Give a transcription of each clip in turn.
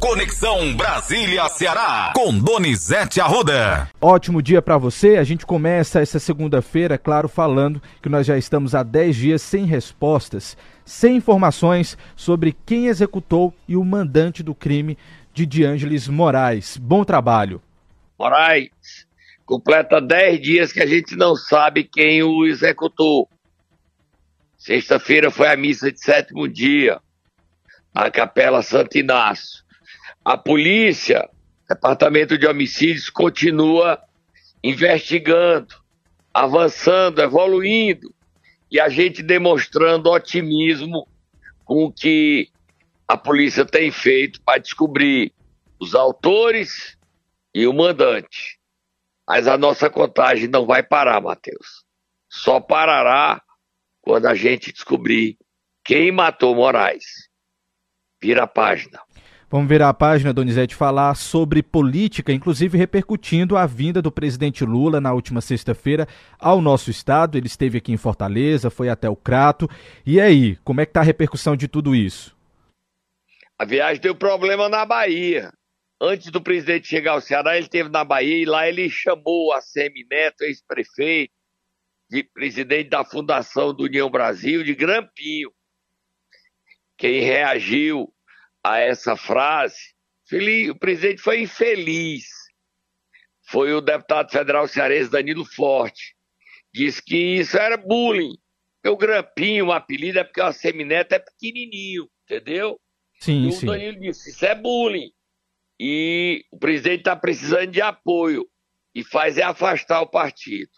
Conexão Brasília-Ceará, com Donizete Arruda. Ótimo dia para você. A gente começa essa segunda-feira, claro, falando que nós já estamos há 10 dias sem respostas, sem informações sobre quem executou e o mandante do crime de Diângeles Moraes. Bom trabalho. Moraes, completa 10 dias que a gente não sabe quem o executou. Sexta-feira foi a missa de sétimo dia, na Capela Santo Inácio. A polícia, Departamento de Homicídios, continua investigando, avançando, evoluindo, e a gente demonstrando otimismo com o que a polícia tem feito para descobrir os autores e o mandante. Mas a nossa contagem não vai parar, Matheus. Só parará quando a gente descobrir quem matou Moraes. Vira a página. Vamos ver a página, Donizete, falar sobre política, inclusive repercutindo a vinda do presidente Lula na última sexta-feira ao nosso estado. Ele esteve aqui em Fortaleza, foi até o Crato. E aí, como é que está a repercussão de tudo isso? A viagem deu problema na Bahia. Antes do presidente chegar ao Ceará, ele esteve na Bahia e lá ele chamou a Semineto, ex-prefeito, de presidente da Fundação do União Brasil, de Grampinho. Quem reagiu a essa frase, o presidente foi infeliz. Foi o deputado federal cearense Danilo Forte. Disse que isso era bullying. o Grampinho, o apelido, é porque o Semineto é pequenininho, entendeu? Sim, e sim. o Danilo disse, isso é bullying. E o presidente está precisando de apoio. E faz é afastar o partido.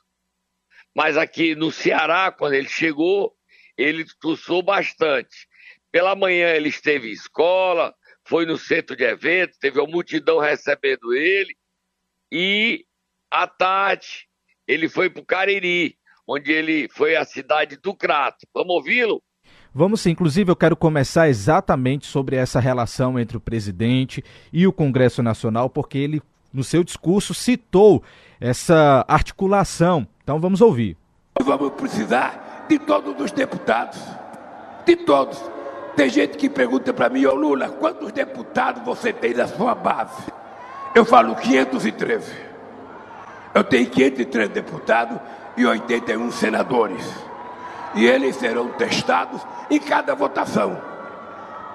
Mas aqui no Ceará, quando ele chegou, ele discursou bastante. Pela manhã ele esteve em escola, foi no centro de eventos, teve uma multidão recebendo ele. E à tarde ele foi para o Cariri, onde ele foi à cidade do Crato. Vamos ouvi-lo? Vamos sim, inclusive eu quero começar exatamente sobre essa relação entre o presidente e o Congresso Nacional, porque ele, no seu discurso, citou essa articulação. Então vamos ouvir. Vamos precisar de todos os deputados, de todos. Tem gente que pergunta para mim, ô Lula, quantos deputados você tem na sua base? Eu falo 513. Eu tenho 503 deputados e 81 senadores. E eles serão testados em cada votação.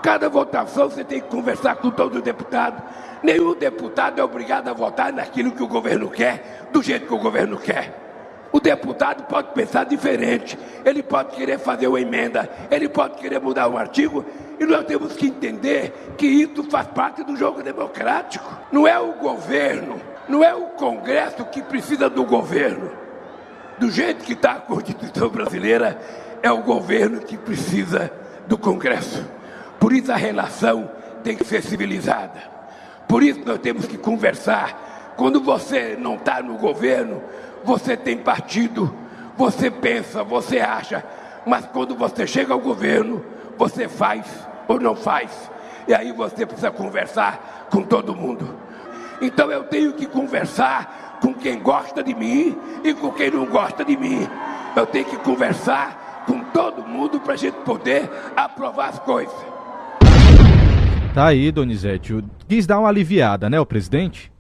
Cada votação você tem que conversar com todos os deputados. Nenhum deputado é obrigado a votar naquilo que o governo quer, do jeito que o governo quer. O deputado pode pensar diferente, ele pode querer fazer uma emenda, ele pode querer mudar um artigo, e nós temos que entender que isso faz parte do jogo democrático. Não é o governo, não é o Congresso que precisa do governo. Do jeito que está a Constituição brasileira, é o governo que precisa do Congresso. Por isso a relação tem que ser civilizada. Por isso nós temos que conversar. Quando você não está no governo, você tem partido, você pensa, você acha, mas quando você chega ao governo, você faz ou não faz. E aí você precisa conversar com todo mundo. Então eu tenho que conversar com quem gosta de mim e com quem não gosta de mim. Eu tenho que conversar com todo mundo para a gente poder aprovar as coisas. Tá aí, Donizete. Quis dar uma aliviada, né, o presidente?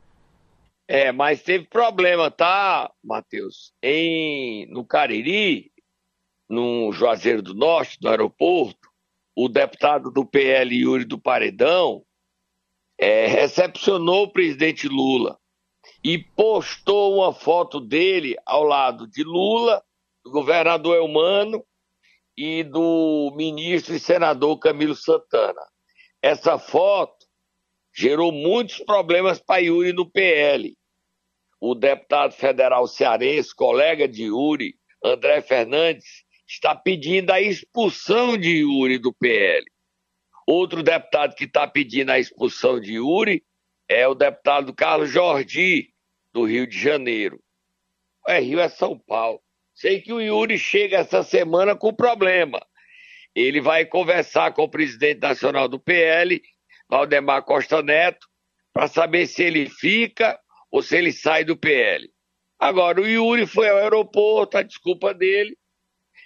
É, mas teve problema, tá, Matheus? Em, no Cariri, no Juazeiro do Norte, no aeroporto, o deputado do PL, Yuri do Paredão, é, recepcionou o presidente Lula e postou uma foto dele ao lado de Lula, do governador Elmano e do ministro e senador Camilo Santana. Essa foto gerou muitos problemas para Yuri no PL. O deputado federal cearense, colega de Yuri, André Fernandes, está pedindo a expulsão de Yuri do PL. Outro deputado que está pedindo a expulsão de Yuri é o deputado Carlos Jordi, do Rio de Janeiro. É, Rio é São Paulo. Sei que o Yuri chega essa semana com problema. Ele vai conversar com o presidente nacional do PL, Valdemar Costa Neto, para saber se ele fica ou se ele sai do PL. Agora, o Yuri foi ao aeroporto, a desculpa dele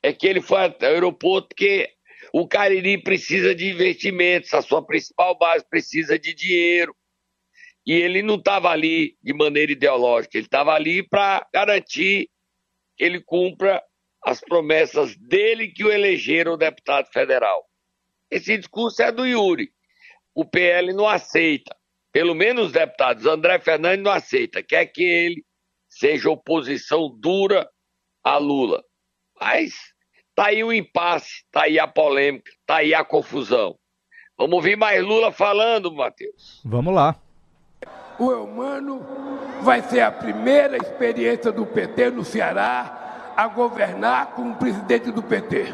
é que ele foi ao aeroporto porque O Cariri precisa de investimentos, a sua principal base precisa de dinheiro. E ele não estava ali de maneira ideológica, ele estava ali para garantir que ele cumpra as promessas dele que o elegeram deputado federal. Esse discurso é do Yuri. O PL não aceita. Pelo menos os deputados. André Fernandes não aceita. Quer que ele seja oposição dura a Lula. Mas tá aí o impasse, tá aí a polêmica, tá aí a confusão. Vamos ouvir mais Lula falando, Matheus. Vamos lá. O Eumano vai ser a primeira experiência do PT no Ceará a governar como presidente do PT.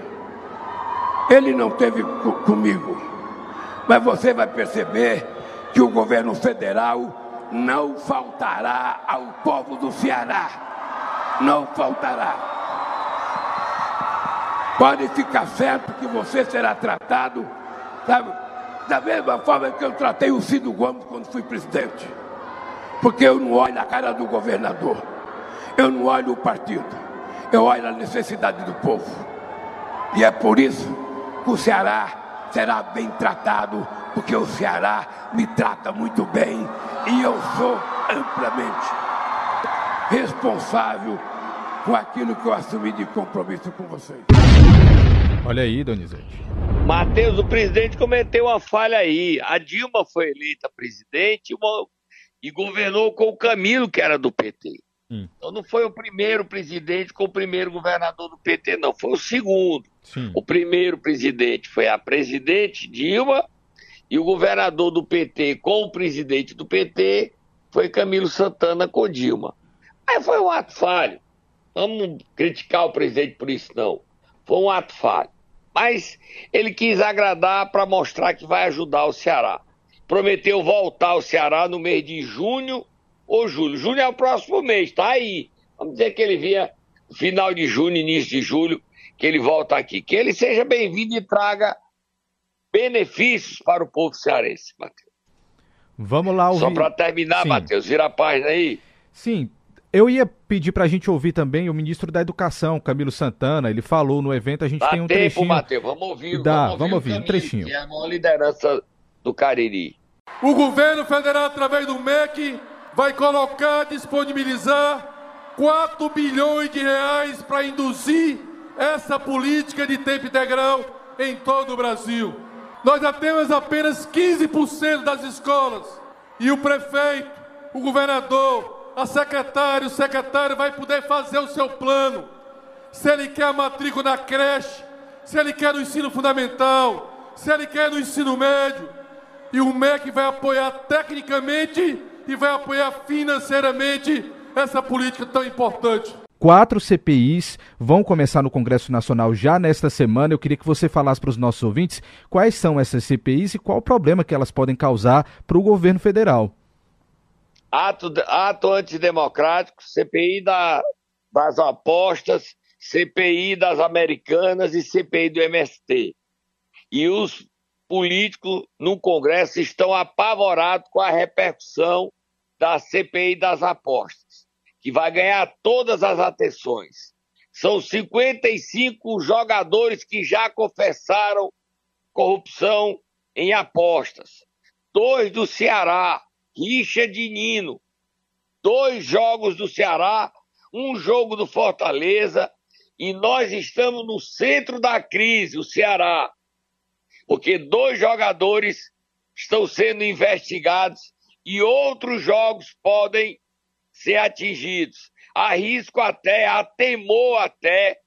Ele não teve comigo, mas você vai perceber que o governo federal não faltará ao povo do Ceará. Não faltará. Pode ficar certo que você será tratado sabe, da mesma forma que eu tratei o Ciro Gomes quando fui presidente. Porque eu não olho a cara do governador, eu não olho o partido, eu olho a necessidade do povo. E é por isso que o Ceará será bem tratado, porque o Ceará me trata muito bem e eu sou amplamente responsável com aquilo que eu assumi de compromisso com vocês. Olha aí, Donizete. Matheus, o presidente cometeu uma falha aí. A Dilma foi eleita presidente e governou com o Camilo, que era do PT. Hum. Então não foi o primeiro presidente com o primeiro governador do PT, não. Foi o segundo. Sim. O primeiro presidente foi a presidente Dilma e o governador do PT com o presidente do PT foi Camilo Santana com Dilma. Aí foi um ato falho. Vamos criticar o presidente por isso, não. Foi um ato falho. Mas ele quis agradar para mostrar que vai ajudar o Ceará. Prometeu voltar ao Ceará no mês de junho ou julho. Junho é o próximo mês, tá aí. Vamos dizer que ele vinha final de junho, início de julho, que ele volta aqui. Que ele seja bem-vindo e traga benefícios para o povo cearense, Matheus. Vamos lá ouvir. Só para terminar, Matheus, vira a página aí. Sim, eu ia pedir para a gente ouvir também o ministro da Educação, Camilo Santana. Ele falou no evento, a gente Dá tem um tempo, trechinho. Matheus, vamos ouvir. Dá, vamos ouvir, vamos ouvir um trechinho. Que é a maior liderança do Cariri. O governo federal, através do MEC, vai colocar, disponibilizar 4 bilhões de reais para induzir essa política de tempo integral em todo o Brasil. Nós já temos apenas 15% das escolas. E o prefeito, o governador, a secretária, o secretário vai poder fazer o seu plano. Se ele quer a matrícula na creche, se ele quer no ensino fundamental, se ele quer no ensino médio. E o MEC vai apoiar tecnicamente e vai apoiar financeiramente essa política tão importante. Quatro CPIs vão começar no Congresso Nacional já nesta semana. Eu queria que você falasse para os nossos ouvintes quais são essas CPIs e qual o problema que elas podem causar para o governo federal ato, ato antidemocrático, CPI da, das apostas, CPI das americanas e CPI do MST. E os políticos no Congresso estão apavorados com a repercussão da CPI das apostas, que vai ganhar todas as atenções. São 55 jogadores que já confessaram corrupção em apostas. Dois do Ceará, rixa de Nino. Dois jogos do Ceará, um jogo do Fortaleza, e nós estamos no centro da crise, o Ceará. Porque dois jogadores estão sendo investigados e outros jogos podem ser atingidos. Arrisco até, atemor até,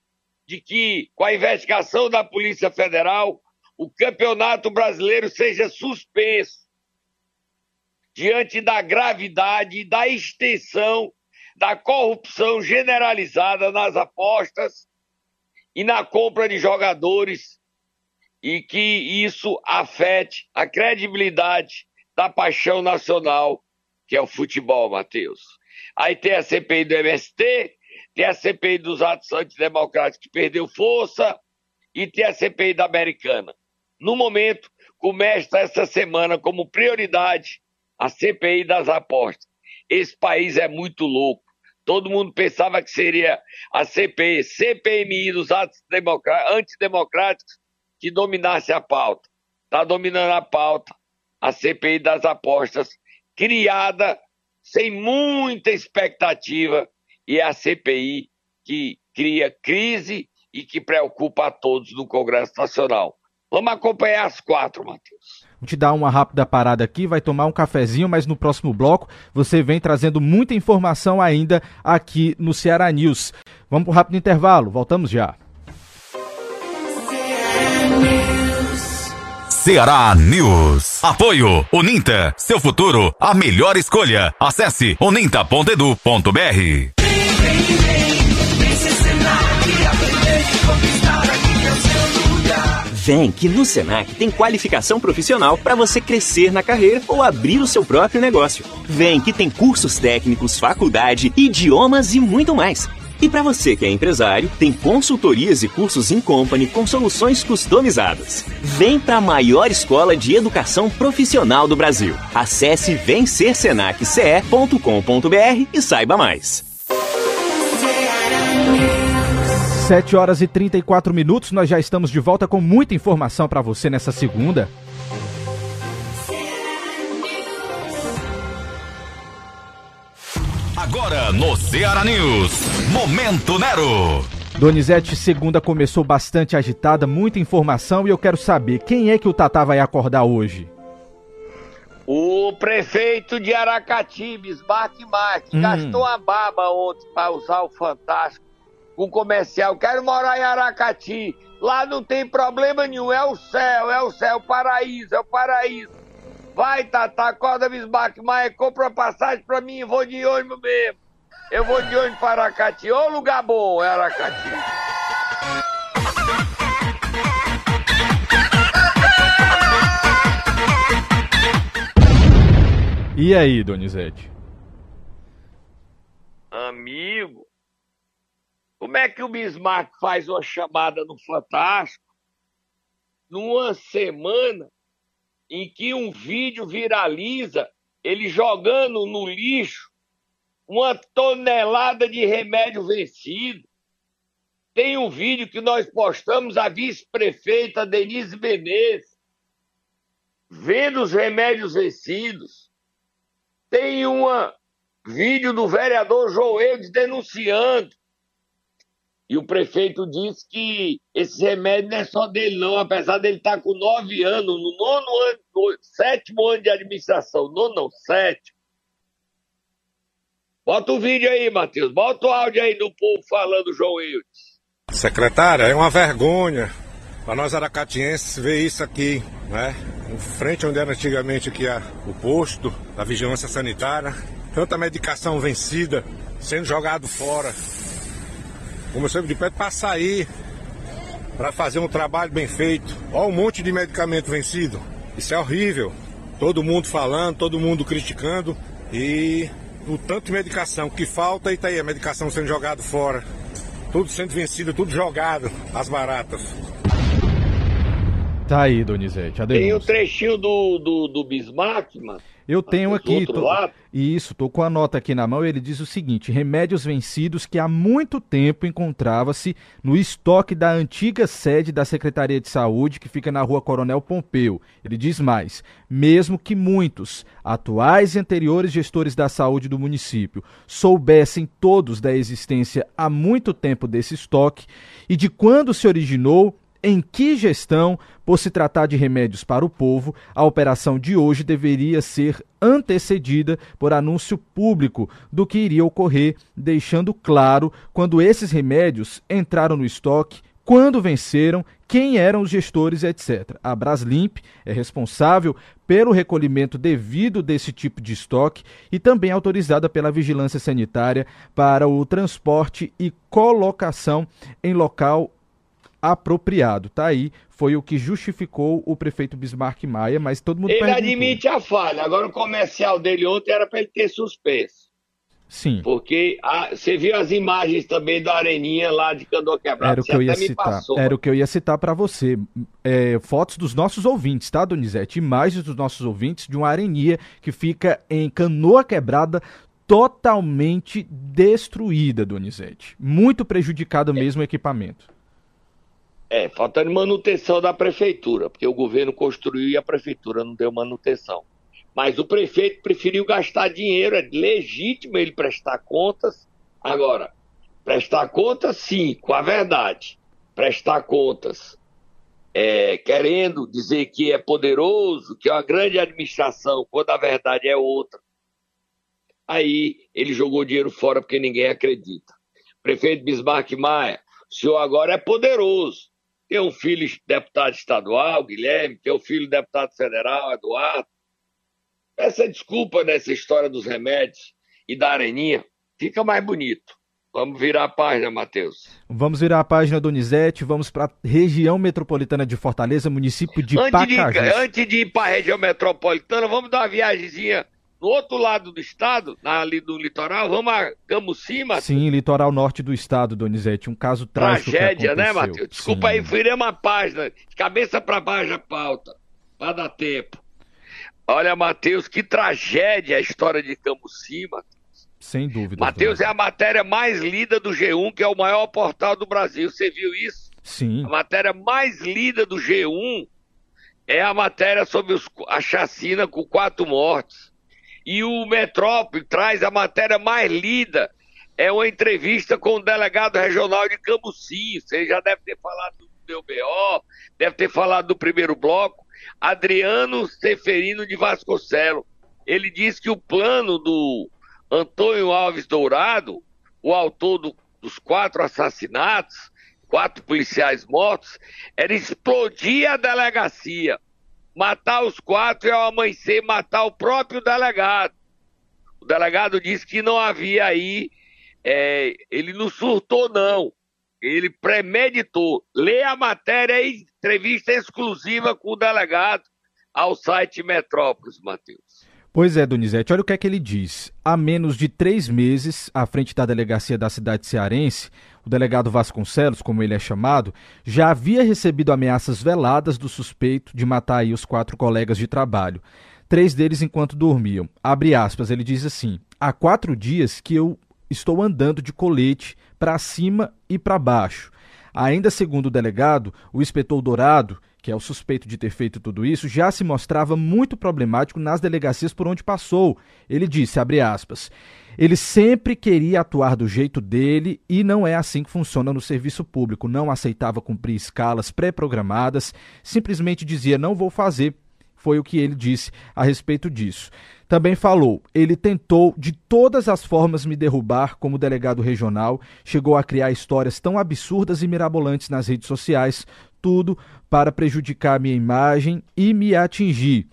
de que, com a investigação da Polícia Federal, o Campeonato Brasileiro seja suspenso diante da gravidade e da extensão da corrupção generalizada nas apostas e na compra de jogadores e que isso afete a credibilidade da paixão nacional, que é o futebol, Matheus. Aí tem a CPI do MST, tem a CPI dos atos antidemocráticos que perdeu força e tem a CPI da Americana. No momento, começa essa semana como prioridade a CPI das apostas. Esse país é muito louco. Todo mundo pensava que seria a CPI, CPMI dos atos antidemocráticos, que dominasse a pauta. Está dominando a pauta a CPI das apostas, criada sem muita expectativa, e é a CPI que cria crise e que preocupa a todos no Congresso Nacional. Vamos acompanhar as quatro, Matheus. Vou te dar uma rápida parada aqui, vai tomar um cafezinho, mas no próximo bloco você vem trazendo muita informação ainda aqui no Ceará News. Vamos para o rápido intervalo, voltamos já. Ceará News. Apoio Uninta, seu futuro, a melhor escolha. Acesse uninta.edu.br. Vem que no Senac tem qualificação profissional para você crescer na carreira ou abrir o seu próprio negócio. Vem que tem cursos técnicos, faculdade, idiomas e muito mais. E para você que é empresário, tem consultorias e cursos in company com soluções customizadas. Vem para a maior escola de educação profissional do Brasil. Acesse vencersenacce.com.br e saiba mais. 7 horas e 34 minutos, nós já estamos de volta com muita informação para você nessa segunda. Agora no Ceará News, Momento Nero. Donizete, segunda começou bastante agitada, muita informação e eu quero saber quem é que o Tatá vai acordar hoje? O prefeito de Aracati, Bismarck Marques, hum. gastou a baba ontem para usar o Fantástico com comercial, quero morar em Aracati. Lá não tem problema nenhum, é o céu, é o céu, é o paraíso, é o paraíso. Vai, Tata, acorda Bismarck, mas compra passagem pra mim, vou de ônibus mesmo. Eu vou de ônibus para Aracati. Ô lugar bom, é Aracati. E aí, Donizete? Amigo, como é que o Bismarck faz uma chamada no Fantástico numa semana em que um vídeo viraliza ele jogando no lixo uma tonelada de remédio vencido? Tem um vídeo que nós postamos a vice-prefeita Denise Menezes vendo os remédios vencidos. Tem um vídeo do vereador Joeldes denunciando e o prefeito disse que esse remédio não é só dele, não, apesar dele estar tá com nove anos, no nono ano, no sétimo ano de administração, nono não, sétimo. Bota o vídeo aí, Matheus, bota o áudio aí do povo falando, João Eudes. Secretária, é uma vergonha para nós aracatienses ver isso aqui, né? Em frente onde era antigamente aqui a, o posto da vigilância sanitária, tanta medicação vencida sendo jogado fora. Começamos de perto para sair, para fazer um trabalho bem feito. Olha um monte de medicamento vencido. Isso é horrível. Todo mundo falando, todo mundo criticando e o tanto de medicação que falta e tá aí a medicação sendo jogada fora. Tudo sendo vencido, tudo jogado, as baratas. Tá aí, Donizete. Tem o um trechinho do, do, do Bismarck, mano. Eu tenho aqui. Tô, isso, tô com a nota aqui na mão. Ele diz o seguinte: remédios vencidos que há muito tempo encontrava-se no estoque da antiga sede da Secretaria de Saúde, que fica na rua Coronel Pompeu. Ele diz mais: mesmo que muitos atuais e anteriores gestores da saúde do município soubessem todos da existência há muito tempo desse estoque e de quando se originou em que gestão, por se tratar de remédios para o povo, a operação de hoje deveria ser antecedida por anúncio público do que iria ocorrer, deixando claro quando esses remédios entraram no estoque, quando venceram, quem eram os gestores, etc. A Braslimp é responsável pelo recolhimento devido desse tipo de estoque e também autorizada pela Vigilância Sanitária para o transporte e colocação em local apropriado. Tá aí, foi o que justificou o prefeito Bismarck Maia, mas todo mundo Ele perguntou. admite a falha. Agora o comercial dele ontem era para ele ter suspenso. Sim. Porque a, você viu as imagens também da areninha lá de Candor Quebrado. Era o que eu ia citar. Passou, era o que eu ia citar para você. É, fotos dos nossos ouvintes, tá, Donizete? Imagens dos nossos ouvintes de uma areninha que fica em Canoa Quebrada, totalmente destruída, Donizete. Muito prejudicado mesmo o equipamento. É, faltando manutenção da prefeitura, porque o governo construiu e a prefeitura não deu manutenção. Mas o prefeito preferiu gastar dinheiro, é legítimo ele prestar contas. Agora, prestar contas, sim, com a verdade. Prestar contas é, querendo dizer que é poderoso, que é uma grande administração, quando a verdade é outra. Aí ele jogou dinheiro fora porque ninguém acredita. Prefeito Bismarck Maia, o senhor agora é poderoso. Tem um filho deputado estadual, Guilherme, tem um filho deputado federal, Eduardo. Essa desculpa nessa história dos remédios e da areninha fica mais bonito. Vamos virar a página, Matheus. Vamos virar a página, Donizete. Vamos para a região metropolitana de Fortaleza, município de antes Pacajus. De, antes de ir para a região metropolitana, vamos dar uma viagemzinha no outro lado do estado, ali do litoral, vamos a Camucima. Sim, litoral norte do estado, Donizete, um caso trágico Tragédia, né, Matheus? Desculpa Sim. aí, virei a página, de cabeça para baixo a pauta, para dar tempo. Olha, Matheus, que tragédia a história de Camucima. Sem dúvida. Matheus, é a matéria mais lida do G1, que é o maior portal do Brasil. Você viu isso? Sim. A matéria mais lida do G1 é a matéria sobre os, a chacina com quatro mortes. E o Metrópole traz a matéria mais lida. É uma entrevista com o delegado regional de Cambuci. Você já deve ter falado do DBO, deve ter falado do primeiro bloco. Adriano Seferino de Vasconcelos. Ele diz que o plano do Antônio Alves Dourado, o autor do, dos quatro assassinatos, quatro policiais mortos, era explodir a delegacia matar os quatro e ao amanhecer matar o próprio delegado. O delegado disse que não havia aí, é, ele não surtou não, ele premeditou. Lê a matéria e entrevista exclusiva com o delegado ao site Metrópolis, Matheus. Pois é, Donizete, olha o que é que ele diz. Há menos de três meses, à frente da delegacia da cidade cearense, o delegado Vasconcelos, como ele é chamado, já havia recebido ameaças veladas do suspeito de matar aí os quatro colegas de trabalho. Três deles enquanto dormiam. Abre aspas, ele diz assim: há quatro dias que eu estou andando de colete para cima e para baixo. Ainda segundo o delegado, o inspetor Dourado que é o suspeito de ter feito tudo isso, já se mostrava muito problemático nas delegacias por onde passou. Ele disse, abre aspas, ele sempre queria atuar do jeito dele e não é assim que funciona no serviço público. Não aceitava cumprir escalas pré-programadas, simplesmente dizia não vou fazer. Foi o que ele disse a respeito disso. Também falou: ele tentou de todas as formas me derrubar como delegado regional, chegou a criar histórias tão absurdas e mirabolantes nas redes sociais, tudo para prejudicar minha imagem e me atingir.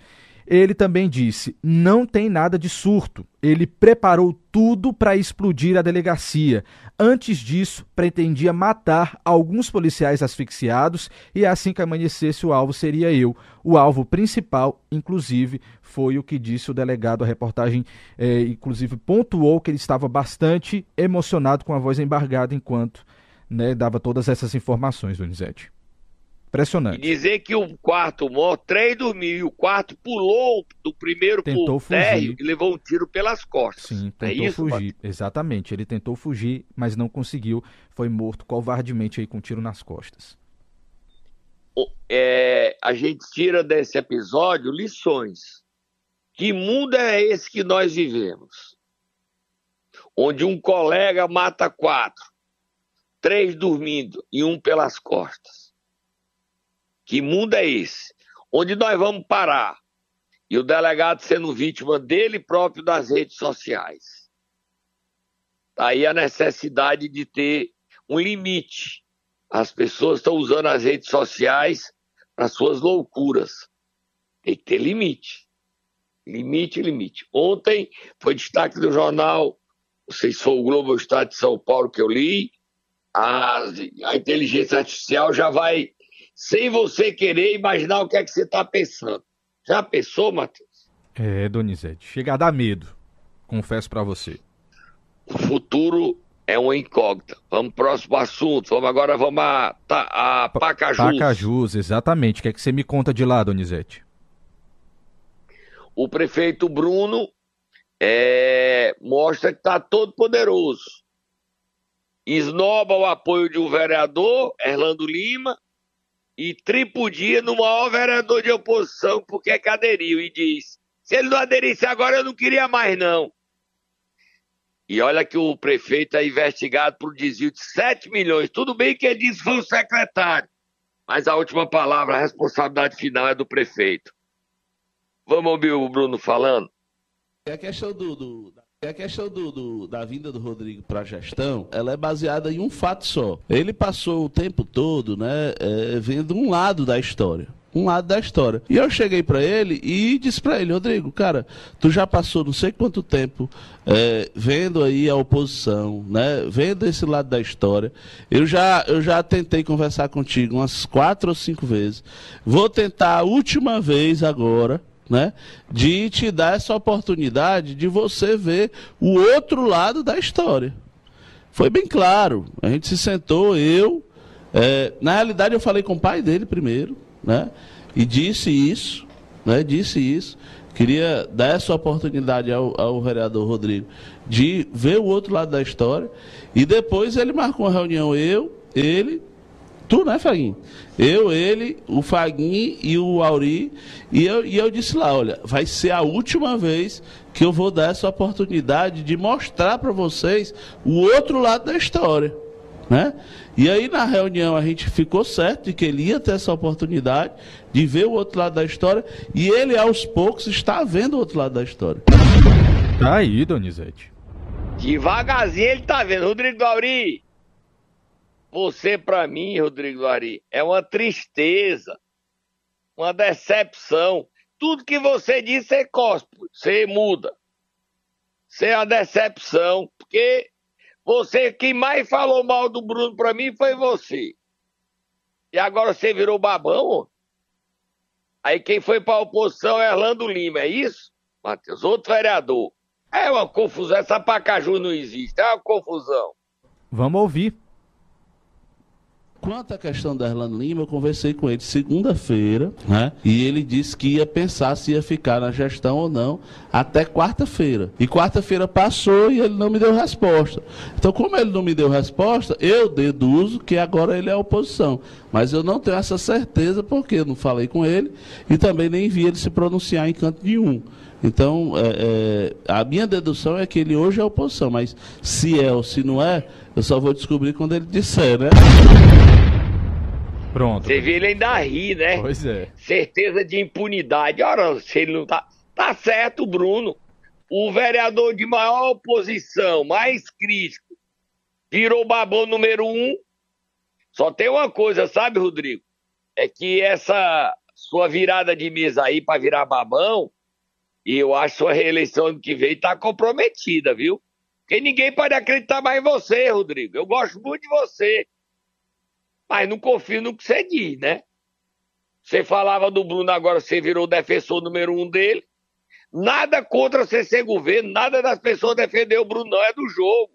Ele também disse: não tem nada de surto. Ele preparou tudo para explodir a delegacia. Antes disso, pretendia matar alguns policiais asfixiados e assim que amanhecesse o alvo seria eu. O alvo principal, inclusive, foi o que disse o delegado. A reportagem, é, inclusive, pontuou que ele estava bastante emocionado com a voz embargada enquanto né, dava todas essas informações, Donizete. Impressionante. E dizer que o quarto morto, três dormiu e o quarto pulou do primeiro tentou térreo e levou um tiro pelas costas. Sim, é tentou é isso, fugir. Exatamente. Ele tentou fugir, mas não conseguiu. Foi morto covardemente aí com um tiro nas costas. É, a gente tira desse episódio lições. Que mundo é esse que nós vivemos? Onde um colega mata quatro, três dormindo e um pelas costas que mundo é esse? Onde nós vamos parar? E o delegado sendo vítima dele próprio das redes sociais. Tá aí a necessidade de ter um limite. As pessoas estão usando as redes sociais para suas loucuras. Tem que ter limite. Limite, limite. Ontem foi destaque do jornal, não sei se foi o Globo ou o Estado de São Paulo que eu li, a, a inteligência artificial já vai sem você querer imaginar o que é que você está pensando. Já pensou, Matheus? É, Donizete, chega a dar medo, confesso para você. O futuro é uma incógnita. Vamos pro próximo assunto. Vamos agora vamos a, a Pacajus. Pacajus, exatamente. O que é que você me conta de lá, Donizete? O prefeito Bruno é, mostra que está todo poderoso. Esnoba o apoio de um vereador, Erlando Lima, e tripudia no maior vereador de oposição, porque é cadeirinho, e diz: se ele não aderisse agora, eu não queria mais, não. E olha que o prefeito é investigado por desvio de 7 milhões. Tudo bem que ele disse foi o secretário, mas a última palavra, a responsabilidade final é do prefeito. Vamos ouvir o Bruno falando? É a questão do, do a questão do, do, da vinda do Rodrigo para a gestão, ela é baseada em um fato só. Ele passou o tempo todo, né, é, vendo um lado da história um lado da história. E eu cheguei para ele e disse para ele, Rodrigo, cara, tu já passou não sei quanto tempo é, vendo aí a oposição, né, vendo esse lado da história. Eu já, eu já tentei conversar contigo umas quatro ou cinco vezes. Vou tentar a última vez agora, né? De te dar essa oportunidade de você ver o outro lado da história. Foi bem claro. A gente se sentou, eu. É, na realidade, eu falei com o pai dele primeiro, né? E disse isso, né? Disse isso. Queria dar essa oportunidade ao, ao vereador Rodrigo de ver o outro lado da história. E depois ele marcou uma reunião, eu, ele Tu, né, Faguinho? Eu, ele, o Faguinho e o Auri. E eu, e eu disse lá: olha, vai ser a última vez que eu vou dar essa oportunidade de mostrar para vocês o outro lado da história. Né? E aí na reunião a gente ficou certo de que ele ia ter essa oportunidade de ver o outro lado da história e ele aos poucos está vendo o outro lado da história. Tá aí, Donizete. Devagarzinho ele tá vendo. Rodrigo Auri, você, para mim, Rodrigo Ari, é uma tristeza, uma decepção. Tudo que você diz, você cospe, você muda. Você é uma decepção, porque você, quem mais falou mal do Bruno para mim foi você. E agora você virou babão? Aí quem foi para a oposição é Orlando Lima, é isso? Matheus, outro vereador. É uma confusão, essa Pacaju não existe, é uma confusão. Vamos ouvir. Quanto à questão da Erlano Lima, eu conversei com ele segunda-feira, né? E ele disse que ia pensar se ia ficar na gestão ou não até quarta-feira. E quarta-feira passou e ele não me deu resposta. Então, como ele não me deu resposta, eu deduzo que agora ele é oposição. Mas eu não tenho essa certeza porque eu não falei com ele e também nem vi ele se pronunciar em canto nenhum. Então, é, é, a minha dedução é que ele hoje é oposição, mas se é ou se não é, eu só vou descobrir quando ele disser, né? Pronto. Você vê ele ainda ri, né? Pois é. Certeza de impunidade. Ora, se ele não tá. Tá certo, Bruno. O vereador de maior oposição, mais crítico, virou babão número um. Só tem uma coisa, sabe, Rodrigo? É que essa sua virada de mesa aí para virar babão e eu acho sua reeleição ano que vem está comprometida, viu? Porque ninguém pode acreditar mais em você, Rodrigo. Eu gosto muito de você. Mas não confio no que você diz, né? Você falava do Bruno, agora você virou o defensor número um dele. Nada contra você ser governo, nada das pessoas defender o Bruno, não, é do jogo.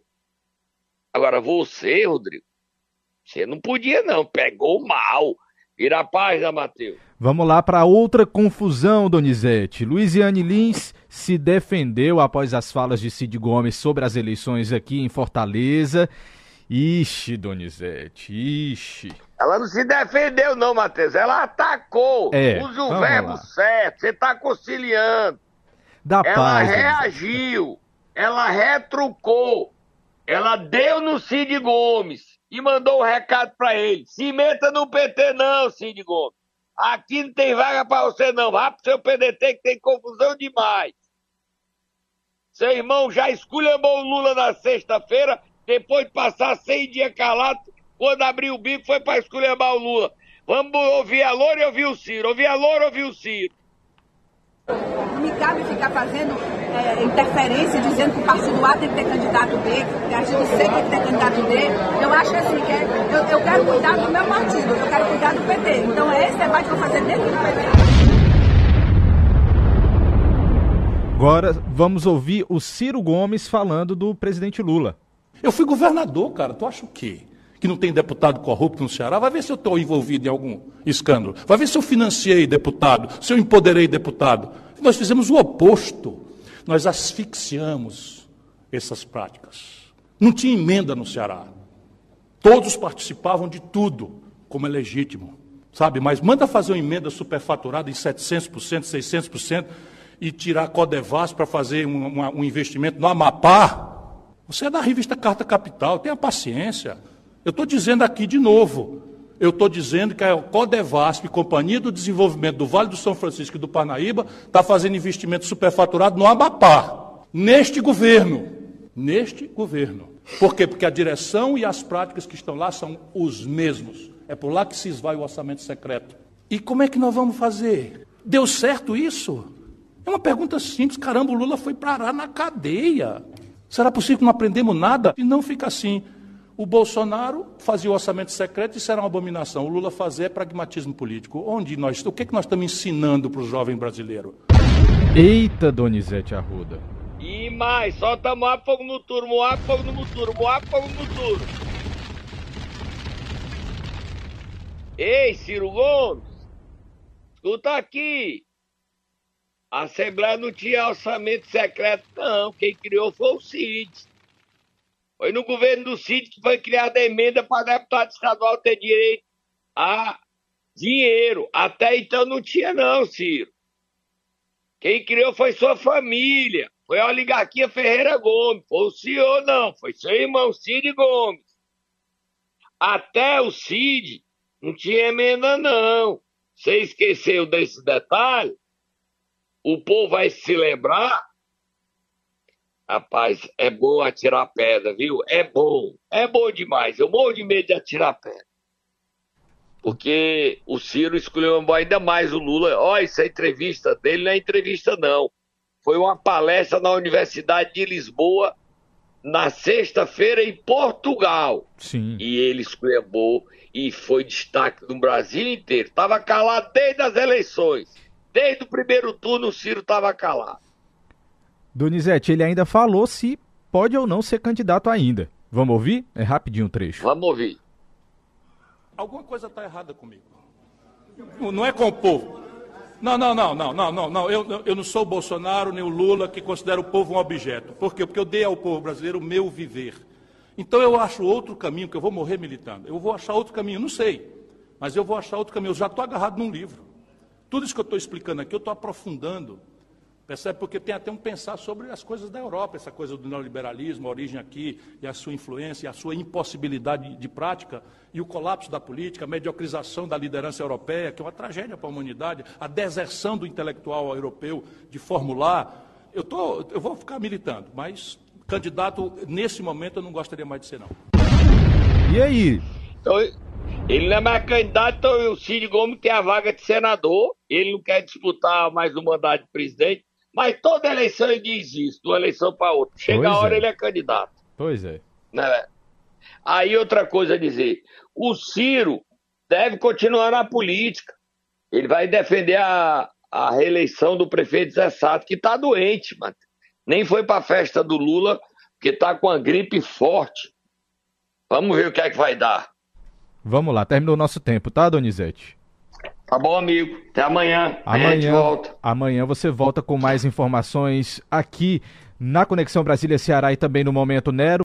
Agora, você, Rodrigo, você não podia, não. Pegou mal. Vira a página, Matheus. Vamos lá para outra confusão, Donizete. Luiziane Lins se defendeu após as falas de Cid Gomes sobre as eleições aqui em Fortaleza. Ixi, Donizete, ixi. Ela não se defendeu, não, Matheus. Ela atacou. É, Use o verbo lá. certo. Você está conciliando. Da Ela paz. Donizete. reagiu. Ela retrucou. Ela deu no Cid Gomes e mandou um recado para ele. Se meta no PT, não, Cid Gomes. Aqui não tem vaga para você, não. Vá pro seu PDT que tem confusão demais. Seu irmão já esculhambou o Lula na sexta-feira, depois de passar 100 dias calado, quando abriu o bico foi para esculhambar o Lula. Vamos ouvir a Loura e ouvir o Ciro. Ouvir a Loura e ouvir o Ciro. Não me cabe ficar fazendo é, interferência, dizendo que o partido A tem que ter candidato B, que o partido C tem que ter candidato D. Eu acho que assim, que é, eu, eu quero cuidar do meu partido, eu quero cuidar do PT. Então é esse debate que eu vou fazer dentro do PT. Agora vamos ouvir o Ciro Gomes falando do presidente Lula. Eu fui governador, cara. Tu acha o quê? Que não tem deputado corrupto no Ceará? Vai ver se eu estou envolvido em algum escândalo. Vai ver se eu financiei deputado, se eu empoderei deputado. Nós fizemos o oposto. Nós asfixiamos essas práticas. Não tinha emenda no Ceará. Todos participavam de tudo, como é legítimo. sabe? Mas manda fazer uma emenda superfaturada em 700%, 600% e tirar Codevas para fazer um, um, investimento no Amapá. Você é da revista Carta Capital, tenha paciência. Eu estou dizendo aqui de novo. Eu estou dizendo que a Codevasp, Companhia do Desenvolvimento do Vale do São Francisco e do Parnaíba, está fazendo investimento superfaturado no Amapá. Neste governo. Neste governo. Por quê? Porque a direção e as práticas que estão lá são os mesmos. É por lá que se esvai o orçamento secreto. E como é que nós vamos fazer? Deu certo isso? É uma pergunta simples. Caramba, o Lula foi parar na cadeia. Será possível que não aprendemos nada? E não fica assim. O Bolsonaro fazia o orçamento secreto e isso era uma abominação. O Lula fazer é pragmatismo político. Onde nós, o que, é que nós estamos ensinando para o jovem brasileiro? Eita, Donizete Arruda. E mais, solta Moab, fogo no turno, Moab, fogo no turno, Moab, fogo no turno. Ei, Ciro Gomes, escuta aqui. A Assembleia não tinha orçamento secreto, não. Quem criou foi o Cid. Foi no governo do Cid que foi criada a emenda para deputado estadual ter direito a dinheiro. Até então não tinha, não, Ciro. Quem criou foi sua família. Foi a oligarquia Ferreira Gomes. Foi o senhor, não. Foi seu irmão Cid Gomes. Até o Cid não tinha emenda, não. Você esqueceu desse detalhe? o povo vai se lembrar. Rapaz, é bom atirar pedra, viu? É bom. É bom demais. Eu morro de medo de atirar pedra. Porque o Ciro escolheu ainda mais o Lula. Olha, essa entrevista dele não é entrevista, não. Foi uma palestra na Universidade de Lisboa na sexta-feira em Portugal. Sim. E ele escolheu e foi destaque no Brasil inteiro. Estava calado desde as eleições. Desde o primeiro turno o Ciro estava calado. Donizete, ele ainda falou se pode ou não ser candidato ainda. Vamos ouvir? É rapidinho o trecho. Vamos ouvir. Alguma coisa está errada comigo. Não é com o povo. Não, não, não, não, não, não, não. Eu, eu não sou o Bolsonaro nem o Lula que considera o povo um objeto. Por quê? Porque eu dei ao povo brasileiro o meu viver. Então eu acho outro caminho, que eu vou morrer militando. Eu vou achar outro caminho, não sei. Mas eu vou achar outro caminho. Eu já estou agarrado num livro. Tudo isso que eu estou explicando aqui, eu estou aprofundando. Percebe? Porque tem até um pensar sobre as coisas da Europa, essa coisa do neoliberalismo, a origem aqui, e a sua influência, e a sua impossibilidade de prática, e o colapso da política, a mediocrização da liderança europeia, que é uma tragédia para a humanidade, a deserção do intelectual europeu de formular. Eu, tô, eu vou ficar militando, mas candidato, nesse momento, eu não gostaria mais de ser, não. E aí? Então, ele não é mais candidato, então o Cid Gomes tem a vaga de senador, ele não quer disputar mais um mandato de presidente, mas toda eleição ele diz isso, de uma eleição para outra. Chega pois a hora, é. ele é candidato. Pois é. Né? Aí outra coisa a dizer, o Ciro deve continuar na política. Ele vai defender a, a reeleição do prefeito Zé Sato, que está doente, mano. Nem foi para a festa do Lula, porque está com a gripe forte. Vamos ver o que é que vai dar. Vamos lá, terminou o nosso tempo, tá, Donizete? Tá bom, amigo. Até amanhã. Amanhã, volta. amanhã você volta com mais informações aqui na Conexão Brasília Ceará e também no Momento Nero.